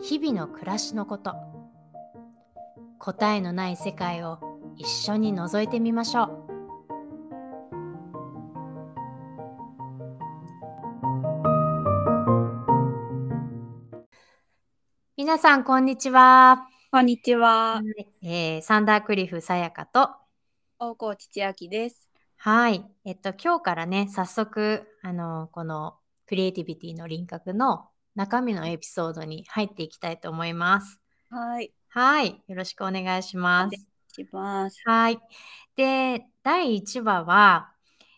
日々の暮らしのこと答えのない世界を一緒に覗いてみましょう皆さんこんにちは、こんにちは。えーサンダークリフさやかと大河内千秋です。はい。えっと、今日からね、早速、あの、このクリエイティビティの輪郭の中身のエピソードに入っていきたいと思います。はい。はい。よろしくお願いします。します。はい。で、第1話は、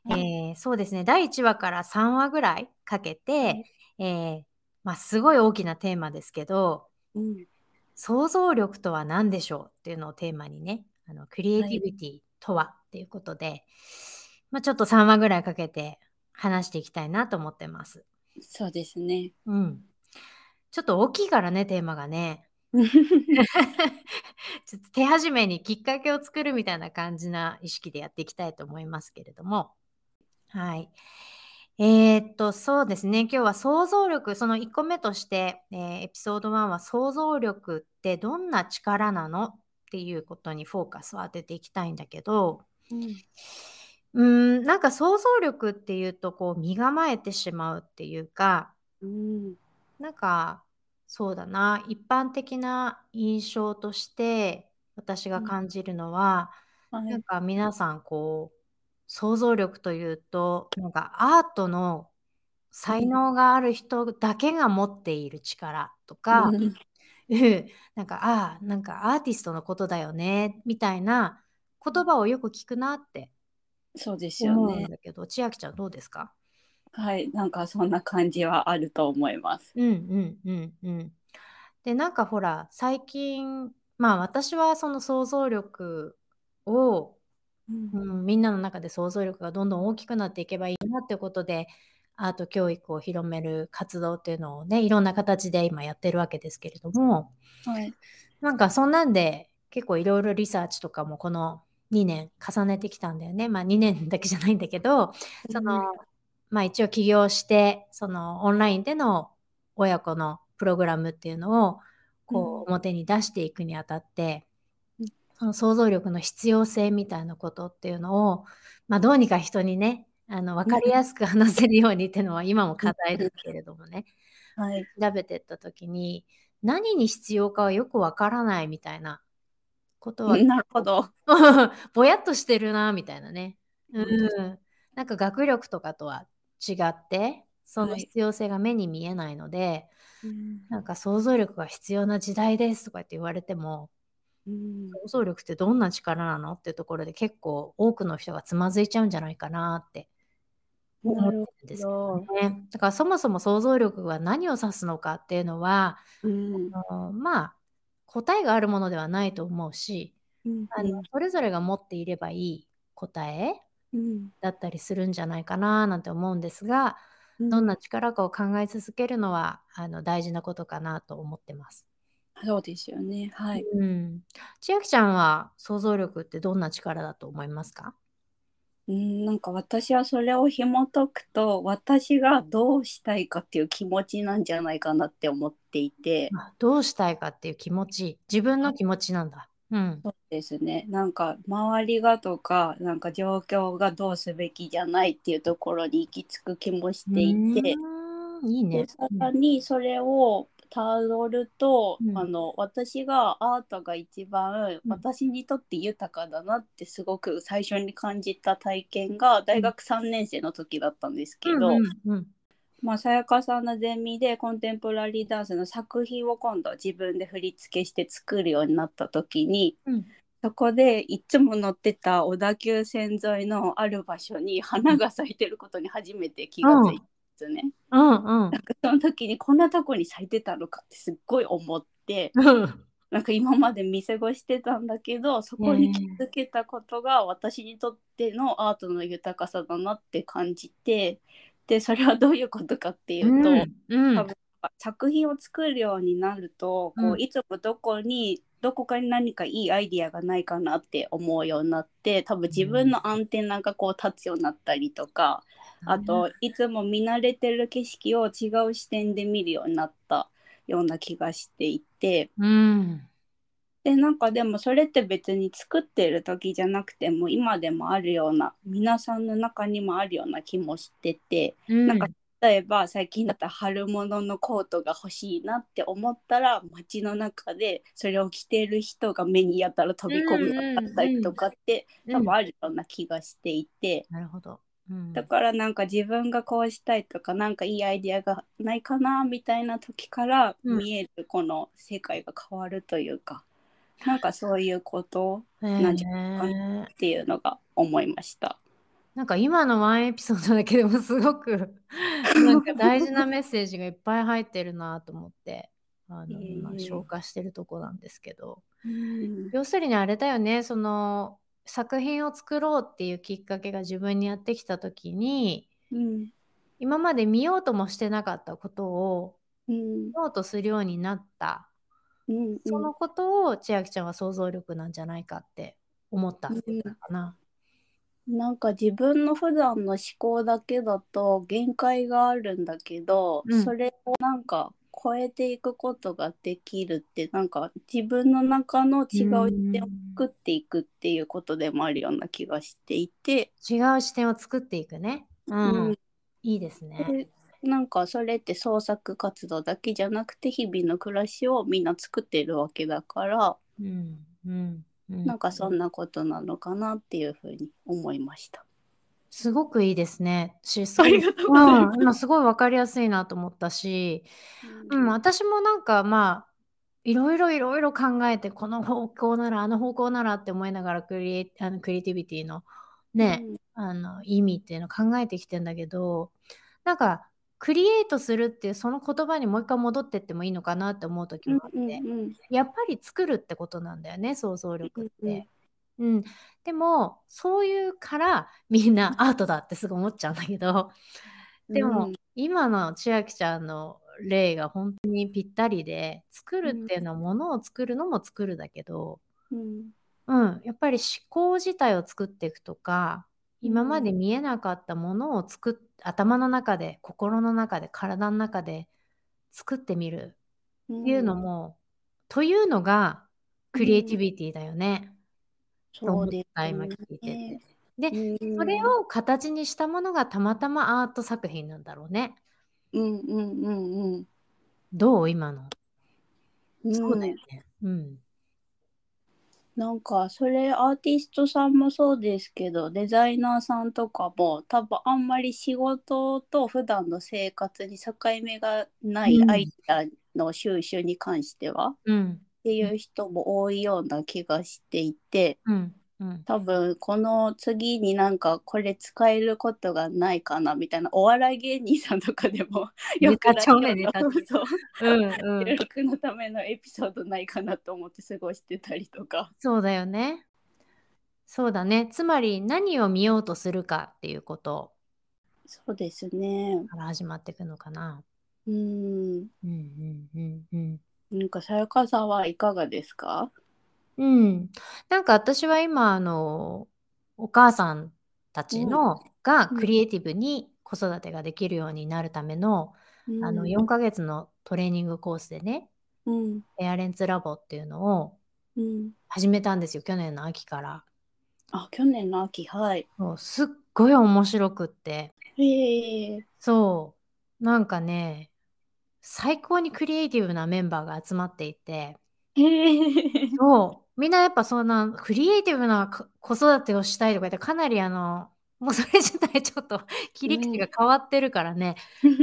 はえーそうですね、第1話から3話ぐらいかけて、えーまあ、すごい大きなテーマですけど、うん。想像力とは何でしょうっていうのをテーマにね、あのクリエイティビティとはっていうことで、まあ、ちょっと3話ぐらいかけて話していきたいなと思ってます。そうですね。うん。ちょっと大きいからね、テーマがね。ちょっと手始めにきっかけを作るみたいな感じな意識でやっていきたいと思いますけれども。はい。えーっと、そうですね。今日は想像力、その1個目として、えーエピソード1は想像力ってどんな力なのっていうことにフォーカスを当てていきたいんだけど、うんうーん、なんか想像力っていうと、こう、身構えてしまうっていうか、うん。なんかそうだな。一般的な印象として私がうん。感じるのは、はい。なんか皆さんこう想像力というとなんかアートの才能がある人だけが持っている力とか、うん。う んなんかああなんかアーティストのことだよねみたいな言葉をよく聞くなってそうですよね。だけど、千秋ちゃんどうですか？はい。なんかそんな感じはあると思います。うんうんうんうん。でなんかほら最近まあ私はその想像力を、うんうん、みんなの中で想像力がどんどん大きくなっていけばいいなってことでアート教育を広める活動っていうのをねいろんな形で今やってるわけですけれどもはい。なんかそんなんで結構いろいろリサーチとかもこの2年重ねてきたんだよねまあ2年だけじゃないんだけどその、まあ一応起業して、そのオンラインでの親子のプログラムっていうのをこう表に出していくにあたって、うん。その想像力の必要性みたいなことっていうのを、まあどうにか人にね、あの分かりやすく話せるようにっていうのは今も課題ですけれどもね、はい。調べてった時に何に必要かはよくわからないみたいなことはなるほど。ぼやっとしてるなみたいなね。ううんん、なんか学力とかとは違ってそのはい。必要性が目に見えないので、うん。なんか想像力が必要な時代ですとかって言われてもうん。想像力ってどんな力なのっていうところで結構多くの人がつまずいちゃうんじゃないかなって思ってるんですよね。だからそもそも想像力は何を指すのかっていうのはうん。あのまあ答えがあるものではないと思うしうん。あのそれぞれが持っていればいい答えうんだったりするんじゃないかななんて思うんですが、どんな力かを考え続けるのはあの大事なことかなと思ってます。そうですよね。はい。うん、千秋ちゃんは想像力ってどんな力だと思いますか？うん、なんか私はそれを紐解くと私がどうしたいかっていう気持ちなんじゃないかなって思っていてあどうしたいかっていう気持ち自分の気持ちなんだ。うん。そうですね。なんか周りがとかなんか状況がどうすべきじゃないっていうところに行き着く気もしていて。いいね。で。さらにそれをたどると、うん。あの私がアートが一番うん。私にとって豊かだなってすごく最初に感じた体験が大学3年生の時だったんですけど、うんうんうんまあ、さやかさんのゼミでコンテンポラリーダンスの作品を今度自分で振り付けして作るようになった時にうんそこでいつも乗ってた小田急線沿いのある場所に花が咲いてることに初めて気がついて、月ね。うんうん。なんかその時にこんなとこに咲いてたのかってすっごい思ってうんなんか今まで見過ごしてたんだけどそこに気づけたことが私にとってのアートの豊かさだなって感じてでそれはどういうことかっていうと、うん多分作品を作るようになると、こううん。いつもどこにどこかに何かいいアイディアがないかなって思うようになって多分自分のアンテナがこう立つようになったりとか、あといつも見慣れてる景色を違う視点で見るようになったような気がしていて。うんでなんかでもそれって別に作ってる時じゃなくても今でもあるような皆さんの中にもあるような気もしててうん。なんか例えば最近だったら春物のコートが欲しいなって思ったら街の中でそれを着てる人が目にやったら飛び込むようになったりとかってうん。多分あるような気がしていて。なるほど。うん。だからなんか自分がこうしたいとかなんかいいアイデアがないかなみたいな時からうん。見えるこの世界が変わるというか、なんかそういうことへなんじゃないーっていうのが思いました。なんか今のワンエピソードだけでもすごく なんか大事なメッセージがいっぱい入ってるなと思ってあの今消化してるとこなんですけど。うん。要するにあれだよねその作品を作ろうっていうきっかけが自分にやってきた時にうん。今まで見ようともしてなかったことをうん。見ようとするようになったうんそのことを千秋ちゃんは想像力なんじゃないかって思ったっていうのかな。なんか自分の普段の思考だけだと限界があるんだけど、うんそれをなんか超えていくことができるってなんか自分の中の違う視点を作っていくっていうことでもあるような気がしていて、違う視点を作っていくね。うん、うんいいですね。でなんかそれって創作活動だけじゃなくて日々の暮らしをみんな作ってるわけだから、うんうんうん、なんかそんなことなのかなっていうふうに思いました。すごくいいですね。しすごいありがとうございますうん今すごい分かりやすいなと思ったし、うん、私もなんかまあいろいろいろいろ考えてこの方向ならあの方向ならって思いながらクリエイあのクリエイティビティのね、あの意味っていうのを考えてきてんだけどなんかクリエイトするっていうその言葉にもう一回戻ってってもいいのかなって思う時もあって、うんうんうん。やっぱり作るってことなんだよね想像力って。うんうん、でもそういうからみんなアートだってすぐ思っちゃうんだけど。でも、うん今の千秋ちゃんの例が本当にぴったりで作るっていうのはものを作るのも作るだけど、うん。うん、やっぱり思考自体を作っていくとか今まで見えなかったものを作っ頭の中で心の中で体の中で作ってみるっていうのも、というのがクリエイティビティだよね。と思っそうですた今聞いてて。で、うんそれを形にしたものがたまたまアート作品なんだろうね。うんうんうんうんどう？今の。うんそうだよね。うん。なんかそれアーティストさんもそうですけどデザイナーさんとかも多分あんまり仕事と普段の生活に境目がないうんアイデアの収集に関しては、っうん。ていう人も多いような気がしていてうん。うん。多分この次になんかこれ使えることがないかなみたいなお笑い芸人さんとかでも よくネタ帳ねネタ帳そううん。うん。収録のためのエピソードないかなと思って過ごしてたりとか。そうだよね。そうだね。つまり何を見ようとするかっていうことそうですね。から始まっていくのかな。うん。うんうんうんうん。なんかさやかさんはいかがですか？うん。なんか私は今、あの、お母さんたちの、がうんクリエイティブに子育てができるようになるための、あの、4ヶ月のトレーニングコースでね、うんペアレンツラボっていうのをうん。始めたんですよ、去年の秋から。あ去年の秋はい。そうすっごい面白くって。へえ。そう。なんかね、最高にクリエイティブなメンバーが集まっていて、へえ。そう。みんなやっぱそんなクリエイティブなか子育てをしたいとか言ってかなりあの、もう それ自体ちょっと切り口が変わってるからね、もう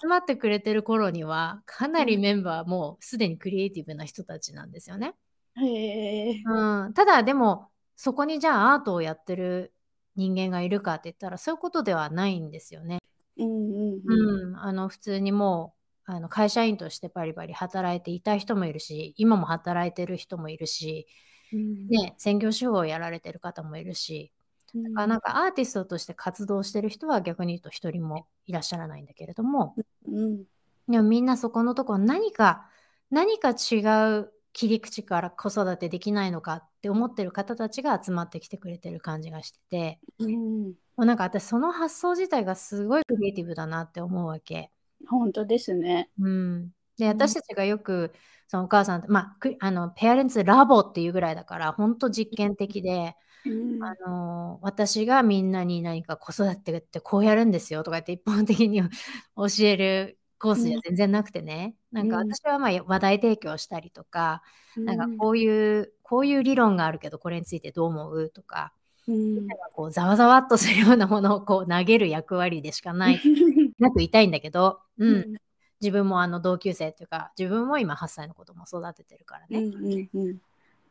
集まってくれてる頃にはかなりメンバーもうすでにクリエイティブな人たちなんですよね。へえ。うん、ただでもそこにじゃあアートをやってる人間がいるかって言ったらそういうことではないんですよね。うんうんうんうんうん、あの普通にもうあの会社員としてバリバリ働いていた人もいるし今も働いてる人もいるし、うん。ね、専業主婦をやられてる方もいるしだからなんかアーティストとして活動してる人は逆に言うと一人もいらっしゃらないんだけれどもうん。でもみんなそこのところ何か何か違う切り口から子育てできないのかって思ってる方たちが集まってきてくれてる感じがしててうん。もうなんか私その発想自体がすごいクリエイティブだなって思うわけ。本当ですね。うん、で私たちがよくそのお母さんまあくあのペアレンツラボっていうぐらいだから本当実験的で、うん。あの私がみんなに何か子育てってこうやるんですよとかって一般的に 教えるコースじゃ全然なくてね、なんかうん。私はまあ話題提供したりとか、なんかうん。こういうこういう理論があるけどこれについてどう思うとかうん。こうざわざわっとするようなものをこう投げる役割でしかない なくいたいんだけど、うん、自分もあの同級生っていうか自分も今8歳の子供育ててるからね、うんうん。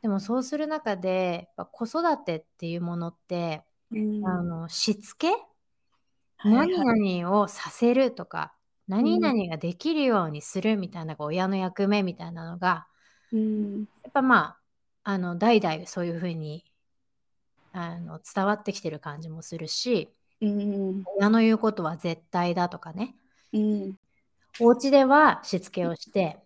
でもそうする中で子育てっていうものって、うん。あのしつけ、はいはい。何々をさせるとか何々ができるようにするみたいなこう親の役目みたいなのがうん。やっぱまああの代々そういうふうにあの伝わってきてる感じもするしうん親の言うことは絶対だとかね。うん。お家ではしつけをして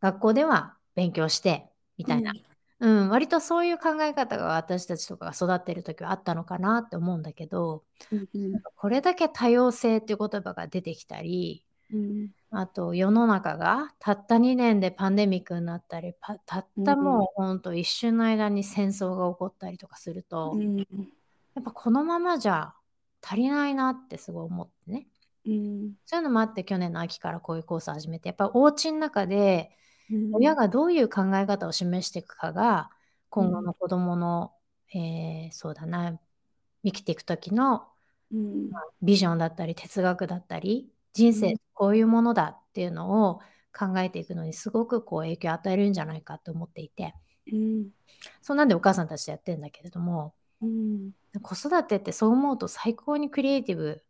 学校では勉強してみたいな、うん。割とそういう考え方が私たちとかが育ってる時はあったのかなって思うんだけどうんうん。これだけ多様性っていう言葉が出てきたりうん。あと世の中がたった2年でパンデミックになったりパたったもうほんと一瞬の間に戦争が起こったりとかすると、うん。やっぱこのままじゃ足りないなってすごい思ってね。うん。そういうのもあって去年の秋からこういうコースを始めてやっぱお家の中でうん。親がどういう考え方を示していくかが今後の子どもの、えーそうだな生きていく時のうん。ビジョンだったり哲学だったり人生うんこういうものだっていうのを考えていくのにすごくこう影響を与えるんじゃないかと思っていてうんそうなんでお母さんたちとやってるんだけれどもうん子育てってそう思うと最高にクリエイティブ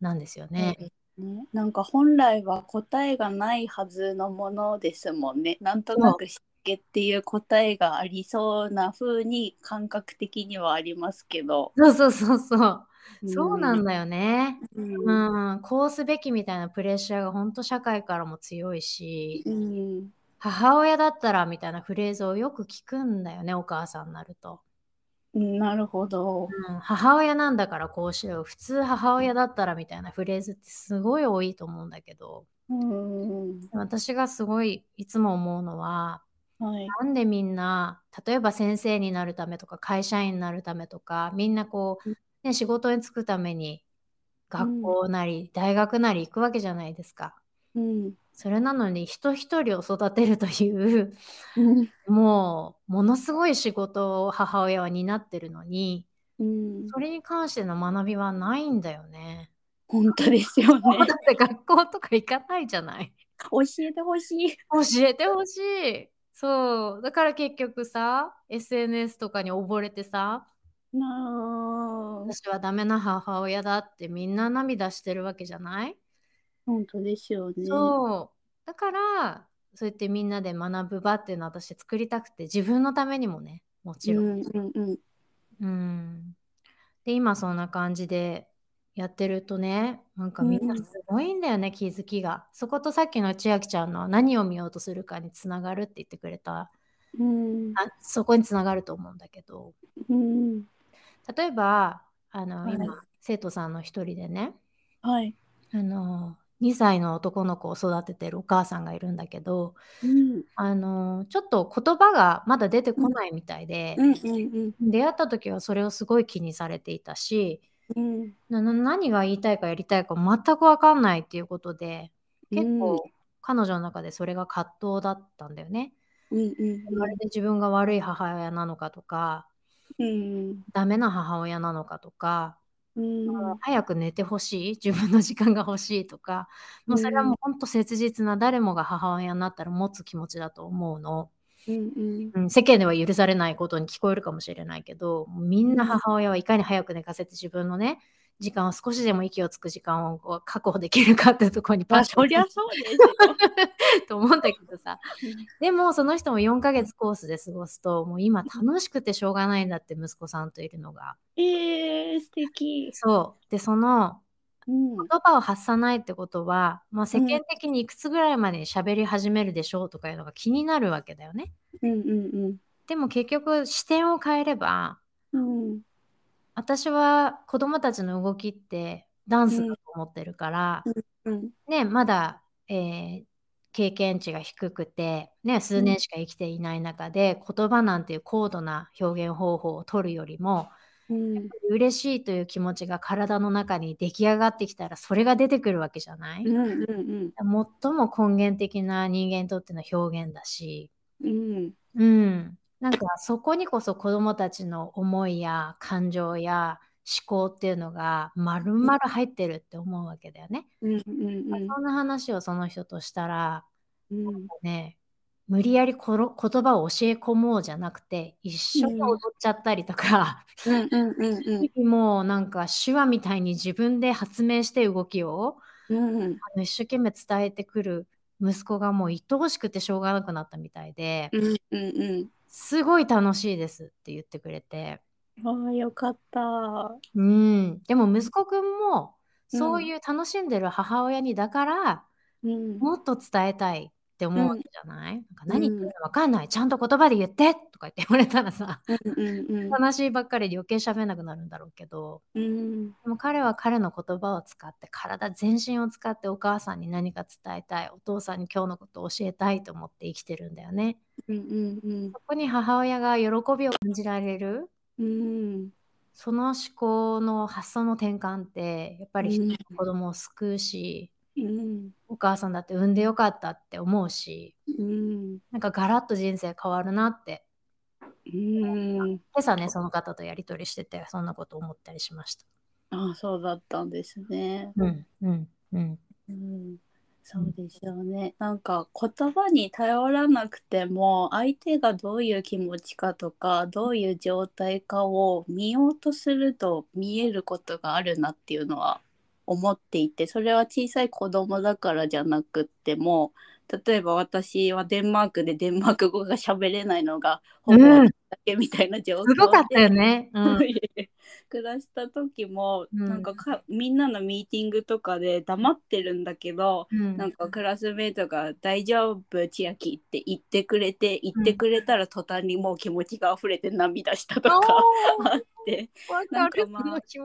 なんですよね。ね、なんか本来は答えがないはずのものですもんね。なんとなくしつけっていう答えがありそうな風に感覚的にはありますけど。そうそうそうそう。そうなんだよね。うんうん、こうすべきみたいなプレッシャーが本当社会からも強いし、うん母親だったらみたいなフレーズをよく聞くんだよね、お母さんになると。うんなるほど。うん、母親なんだからこうしよう。普通母親だったらみたいなフレーズってすごい多いと思うんだけど、うん私がすごいいつも思うのは、はい。なんでみんな、例えば先生になるためとか会社員になるためとか、みんなこう、ね、仕事に就くために学校なり大学なり行くわけじゃないですか。うんそれなのに人一人を育てるといううんもうものすごい仕事を母親は担ってるのにうんそれに関しての学びはないんだよね。本当ですよね。だって学校とか行かないじゃない。教えてほしい。教えてほしい。そう。だから結局さ、SNS とかに溺れてさ、なあ私はダメな母親だってみんな涙してるわけじゃない？本当ですよね。そう。だから、そうやってみんなで学ぶ場っていうのは私作りたくて、自分のためにもね、もちろん。うんうんうんうん。で、今そんな感じでやってるとね、なんかみんなうんすごいんだよね、気づきが。そことさっきの千秋ちゃんの何を見ようとするかにつながるって言ってくれた、うんあそこにつながると思うんだけど、うん例えば、あの、はい。今、生徒さんの一人でね、はい。あの、2歳の男の子を育ててるお母さんがいるんだけど、うん。あの、ちょっと言葉がまだ出てこないみたいで、うんうん出会った時はそれをすごい気にされていたし、うん。何が言いたいかやりたいか全く分かんないっていうことで、結構彼女の中でそれが葛藤だったんだよね。うんうん。まるで自分が悪い母親なのかとか、うん。ダメな母親なのかとか、うん。早く寝てほしい自分の時間が欲しいとか、もうそれはもう本当切実な誰もが母親になったら持つ気持ちだと思うの。うんうん、世間では許されないことに聞こえるかもしれないけど、みんな母親はいかに早く寝かせて自分のね、時間を少しでも息をつく時間を確保できるかっていうところにまあ、パッションそりゃそうですよ。と思うんだけどさでもその人も4ヶ月コースで過ごすともう今楽しくてしょうがないんだって息子さんといるのがえー、素敵。そうでそのうん。言葉を発さないってことは、まあ、世間的にいくつぐらいまで喋り始めるでしょうとかいうのが気になるわけだよね。うんうんでも結局視点を変えればうん。うん。私は子供たちの動きってダンスだと思ってるから、うん。ね、まだ、えー経験値が低くて、ね、数年しか生きていない中で、言葉なんていう高度な表現方法を取るよりもうん。嬉しいという気持ちが体の中に出来上がってきたらそれが出てくるわけじゃない、うんうん最も根源的な人間にとっての表現だし、うん。うん、なんかそこにこそ子どもたちの思いや感情や思考っていうのが丸々入ってるって思うわけだよね。うんうんうんそんな話をその人としたらうん。ね無理やりこの言葉を教え込もうじゃなくて一緒に踊っちゃったりとか、うんうんうんうん。もうなんか手話みたいに自分で発明して動きをうんあの一生懸命伝えてくる息子がもう愛おしくてしょうがなくなったみたいで、うんうんすごい楽しいですって言ってくれて、うん。ああ、よかった。うん、でも息子くんもそういう楽しんでる母親にだからうん。もっと伝えたいって思うわけじゃない、なんかん何言ってるか分かんない、ちゃんと言葉で言ってとか言って言われたらさうんうん話ばっかりで余計喋んなくなるんだろうけどうん。うん。でも彼は彼の言葉を使って体全身を使ってお母さんに何か伝えたいお父さんに今日のことを教えたいと思って生きてるんだよね。うんうんそこに母親が喜びを感じられるうん。うん。その思考の発想の転換ってやっぱり子供を救うし、うん。お母さんだって産んでよかったって思うしうん。なんかガラッと人生変わるなってうん。今朝ねその方とやり取りしててそんなこと思ったりしました。ああ、そうだったんですね。うんうんうんうん。そうですよね。なんか言葉に頼らなくても相手がどういう気持ちかとかどういう状態かを見ようとすると見えることがあるなっていうのは思っていてそれは小さい子供だからじゃなくっても例えば私はデンマークでデンマーク語が喋れないのがほぼうん。だけみたいな状況すごかったでよね。うん。暮らした時も、うん。なんかかみんなのミーティングとかで黙ってるんだけど、うん。なんかクラスメートが「大丈夫千秋」って言ってくれて言ってくれたら途端にもう気持ちが溢れて涙したとか あって。わなんかまあもち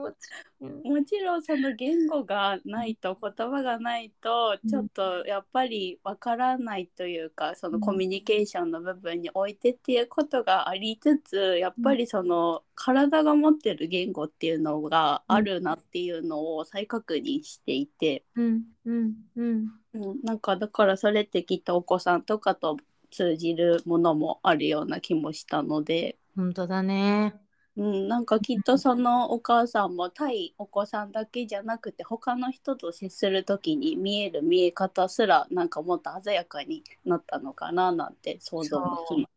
ろんその言語がないと言葉がないとうん。ちょっとやっぱりわからないというかそのコミュニケーションの部分においてっていうことがありつつやっぱりその体が持ってる言語っていうのがあるなっていうのを再確認していて、うん。うん。うん。うん、なんかだからそれってきっとお子さんとかと通じるものもあるような気もしたので。本当だね。うん、なんかきっとそのお母さんも対お子さんだけじゃなくて他の人と接する時に見える見え方すらなんかもっと鮮やかになったのかななんて想像もしま。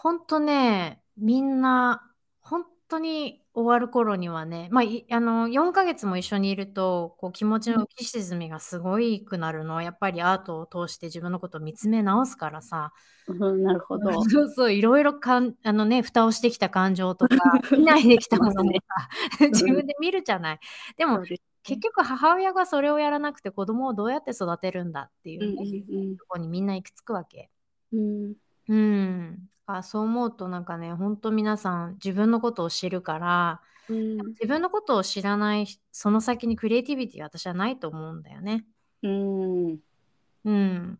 本当ね、みんな、本当に終わる頃にはね、まあ、いあの、4ヶ月も一緒にいると、こう気持ちの浮き沈みがすごいくなるのは、やっぱりアートを通して自分のことを見つめ直すからさ、うん、なるほど。そうそう、いろいろかん、あのね、蓋をしてきた感情とか、見ないできたものもさ、自分で見るじゃない。でも結局母親がそれをやらなくて子供をどうやって育てるんだっていうね、うんとこにみんな行き着くわけ。うんうん。あ、そう思うとなんかね、ほんと皆さん自分のことを知るから、うん自分のことを知らないその先にクリエイティビティは私はないと思うんだよね。うんうん。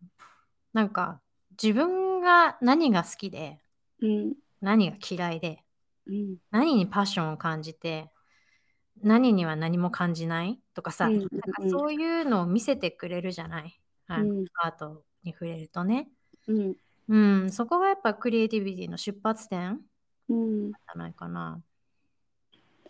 なんか自分が何が好きで、うん何が嫌いで、うん何にパッションを感じて、何には何も感じないとかさ、うんなんかそういうのを見せてくれるじゃない。あのうんアートに触れるとね。うんうん、そこがやっぱクリエイティビティの出発点うんじゃないかな。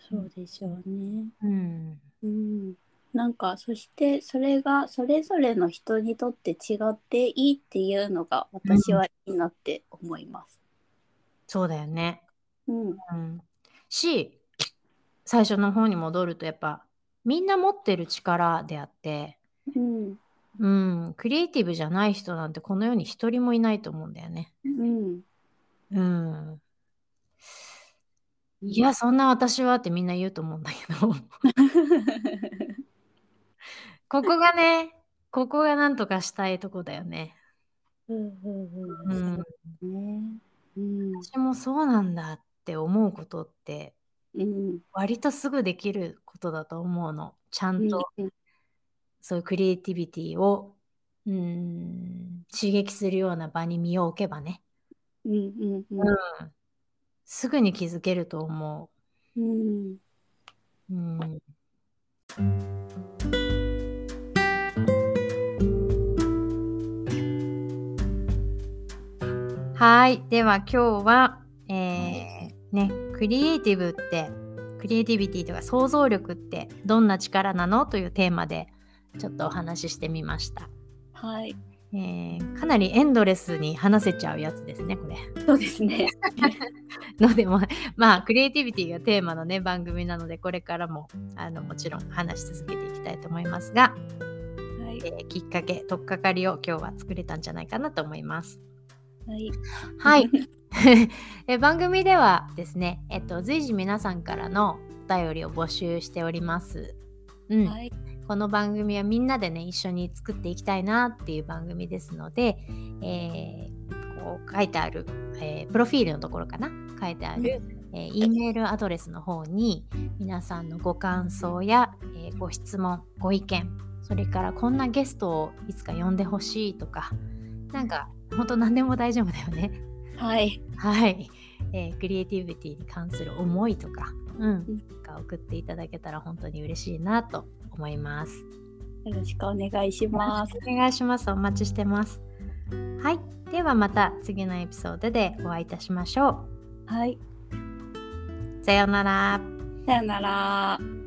そうでしょうね。うん。うんなんかそしてそれがそれぞれの人にとって違っていいっていうのが私はいいなって思います。そうだよね。うんうん。し、最初の方に戻るとやっぱみんな持ってる力であって、うんうん、クリエイティブじゃない人なんてこの世に一人もいないと思うんだよね。うん。うん。いや、そんな私はってみんな言うと思うんだけど、ここがね、ここがなんとかしたいとこだよね。私もそうなんだって思うことってうん。割とすぐできることだと思うの。ちゃんと。うんそういうクリエイティビティを、うん、刺激するような場に身を置けばね、うんうんううん。ん、すぐに気づけると思う。ん。う。うん、はい。では今日は、えーね、クリエイティブって、クリエイティビティとか想像力ってどんな力なの？というテーマでちょっとお話ししてみました。はいえーかなりエンドレスに話せちゃうやつですね、これ。そうですね のでも、まあ、クリエイティビティがテーマのね、番組なので、これからも、あの、もちろん話し続けていきたいと思いますが、はいえーきっかけ、とっかかりを今日は作れたんじゃないかなと思います。はいはい。え番組ではですね、えっと、随時皆さんからのお便りを募集しております。うん。はいこの番組はみんなでね一緒に作っていきたいなっていう番組ですので、えーこう書いてある、えープロフィールのところかな？書いてある、えー E メールアドレスの方に皆さんのご感想や、えーご質問ご意見それからこんなゲストをいつか呼んでほしいとかなんか本当何でも大丈夫だよね。はい。はい、えークリエイティビティに関する思いとか、うん。ん、が送っていただけたら本当に嬉しいなと思います。よろしくお願いしますお願いします。お待ちしてます。はい。ではまた次のエピソードでお会いいたしましょはい。う。さようなら。さよなら。